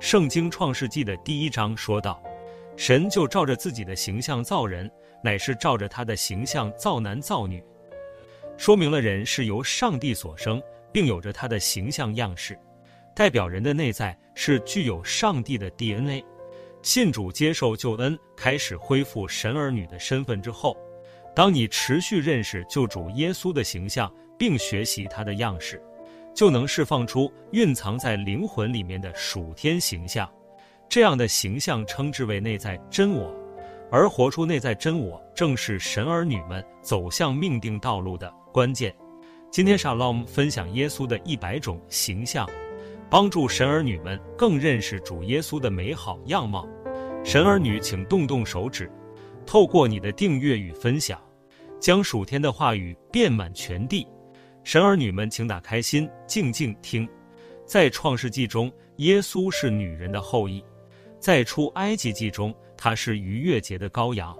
圣经创世纪的第一章说道：“神就照着自己的形象造人，乃是照着他的形象造男造女。”说明了人是由上帝所生，并有着他的形象样式，代表人的内在是具有上帝的 DNA。信主接受救恩，开始恢复神儿女的身份之后，当你持续认识救主耶稣的形象，并学习他的样式，就能释放出蕴藏在灵魂里面的属天形象。这样的形象称之为内在真我，而活出内在真我，正是神儿女们走向命定道路的关键。今天 Shalom 分享耶稣的一百种形象，帮助神儿女们更认识主耶稣的美好样貌。神儿女，请动动手指，透过你的订阅与分享，将属天的话语遍满全地。神儿女们，请打开心，静静听。在创世纪中，耶稣是女人的后裔；在出埃及记中，他是逾越节的羔羊；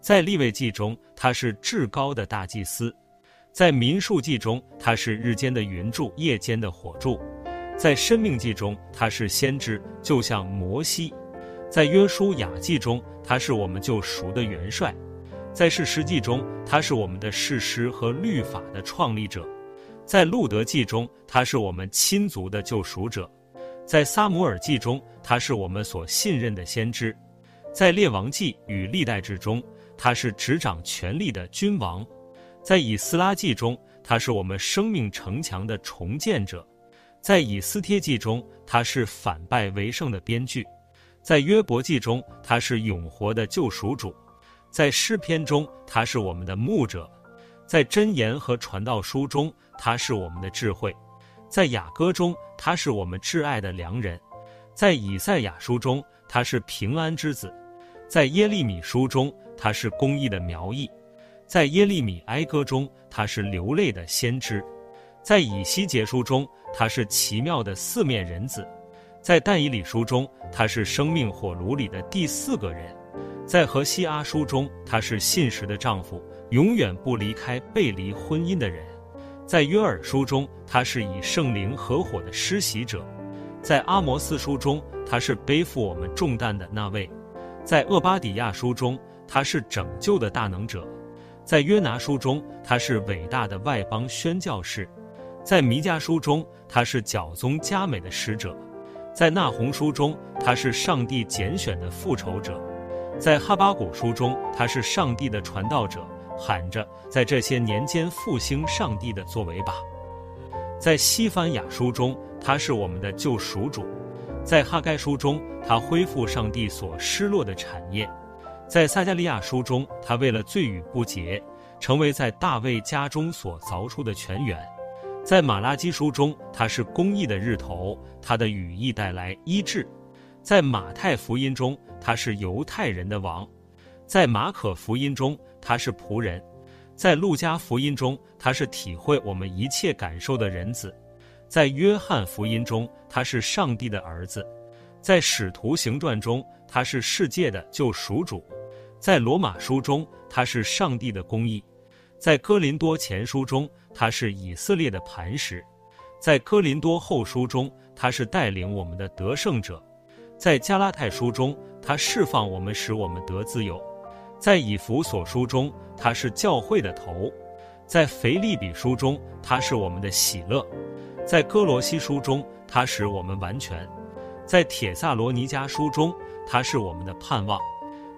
在立位记中，他是至高的大祭司；在民数记中，他是日间的云柱，夜间的火柱；在生命记中，他是先知，就像摩西。在约书亚记中，他是我们救赎的元帅；在士师记中，他是我们的士师和律法的创立者；在路德记中，他是我们亲族的救赎者；在撒母耳记中，他是我们所信任的先知；在列王记与历代志中，他是执掌权力的君王；在以斯拉记中，他是我们生命城墙的重建者；在以斯帖记中，他是反败为胜的编剧。在约伯记中，他是永活的救赎主；在诗篇中，他是我们的牧者；在箴言和传道书中，他是我们的智慧；在雅歌中，他是我们挚爱的良人；在以赛亚书中，他是平安之子；在耶利米书中，他是公义的苗裔；在耶利米哀歌中，他是流泪的先知；在以西结书中，他是奇妙的四面人子。在但以理书中，他是生命火炉里的第四个人；在何西阿书中，他是信实的丈夫，永远不离开背离婚姻的人；在约珥书中，他是以圣灵合伙的施洗者；在阿摩斯书中，他是背负我们重担的那位；在厄巴底亚书中，他是拯救的大能者；在约拿书中，他是伟大的外邦宣教士；在弥迦书中，他是教宗加美的使者。在那鸿书中，他是上帝拣选的复仇者；在哈巴谷书中，他是上帝的传道者，喊着在这些年间复兴上帝的作为吧。在西番雅书中，他是我们的救赎主；在哈该书中，他恢复上帝所失落的产业；在撒迦利亚书中，他为了罪与不洁，成为在大卫家中所凿出的泉源。在马拉基书中，他是公义的日头，他的羽翼带来医治；在马太福音中，他是犹太人的王；在马可福音中，他是仆人；在路加福音中，他是体会我们一切感受的人子；在约翰福音中，他是上帝的儿子；在使徒行传中，他是世界的救赎主；在罗马书中，他是上帝的公义。在哥林多前书中，他是以色列的磐石；在哥林多后书中，他是带领我们的得胜者；在加拉太书中，他释放我们，使我们得自由；在以弗所书中，他是教会的头；在腓立比书中，他是我们的喜乐；在哥罗西书中，他使我们完全；在帖撒罗尼迦书中，他是我们的盼望；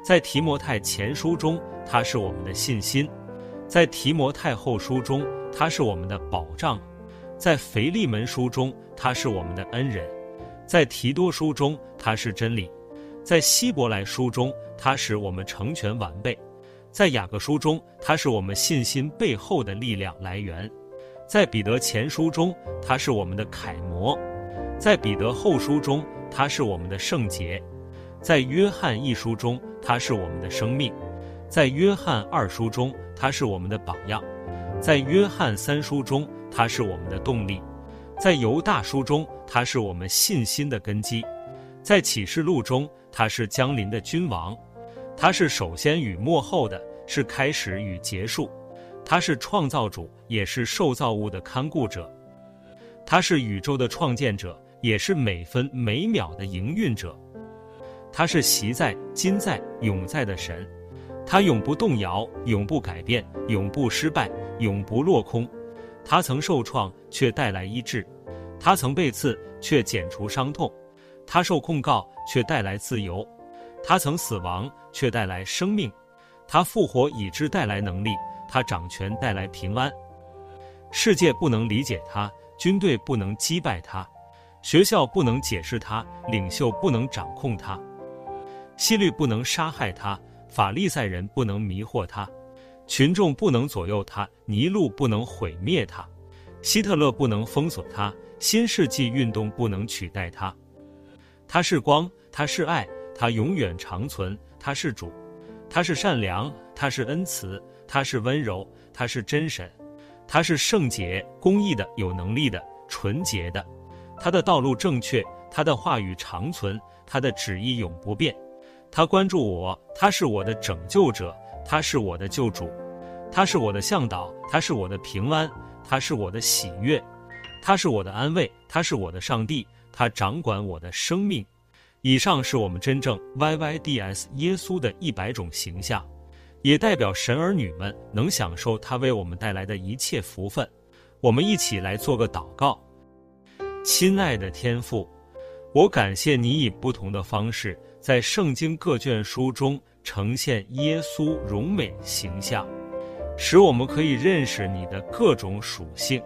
在提摩太前书中，他是我们的信心。在提摩太后书中，他是我们的保障；在腓利门书中，他是我们的恩人；在提多书中，他是真理；在希伯来书中，他使我们成全完备；在雅各书中，他是我们信心背后的力量来源；在彼得前书中，他是我们的楷模；在彼得后书中，他是我们的圣洁；在约翰一书中，他是我们的生命；在约翰二书中，他是我们的榜样，在约翰三书中，他是我们的动力；在犹大书中，他是我们信心的根基；在启示录中，他是江临的君王；他是首先与末后的，是开始与结束；他是创造主，也是受造物的看顾者；他是宇宙的创建者，也是每分每秒的营运者。他是昔在、今在、永在的神，他永不动摇，永不改变，永不失败，永不落空。他曾受创，却带来医治；他曾被刺，却剪除伤痛；他受控告，却带来自由；他曾死亡，却带来生命；他复活，以致带来能力；他掌权，带来平安。世界不能理解他，军队不能击败他，学校不能解释他，领袖不能掌控他。希律不能杀害他，法利赛人不能迷惑他，群众不能左右他，尼禄不能毁灭他，希特勒不能封锁他，新世纪运动不能取代他。他是光，他是爱，他永远长存。他是主，他是善良，他是恩慈，他是温柔，他是真神，他是圣洁、公义的、有能力的、纯洁的。他的道路正确，他的话语长存，他的旨意永不变。他关注我，他是我的拯救者，他是我的救主，他是我的向导，他是我的平安，他是我的喜悦，他是我的安慰，他是我的上帝，他掌管我的生命。以上是我们真正 YYDS 耶稣的一百种形象，也代表神儿女们能享受他为我们带来的一切福分。我们一起来做个祷告，亲爱的天父，我感谢你以不同的方式。在圣经各卷书中呈现耶稣荣美形象，使我们可以认识你的各种属性。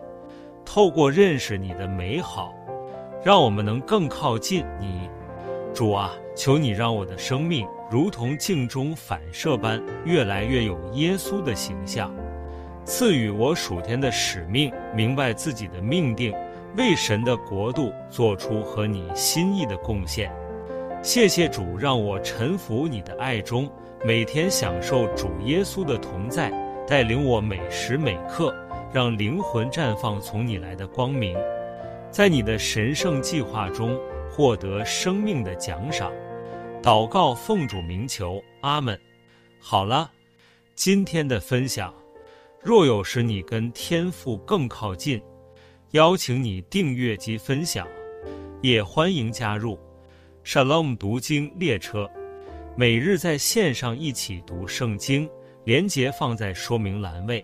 透过认识你的美好，让我们能更靠近你。主啊，求你让我的生命如同镜中反射般，越来越有耶稣的形象。赐予我属天的使命，明白自己的命定，为神的国度做出和你心意的贡献。谢谢主，让我臣服你的爱中，每天享受主耶稣的同在，带领我每时每刻，让灵魂绽放从你来的光明，在你的神圣计划中获得生命的奖赏。祷告奉主名求，阿门。好了，今天的分享，若有使你跟天父更靠近，邀请你订阅及分享，也欢迎加入。Shalom 读经列车，每日在线上一起读圣经，连结放在说明栏位。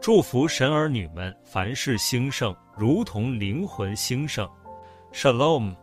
祝福神儿女们凡事兴盛，如同灵魂兴盛。Shalom。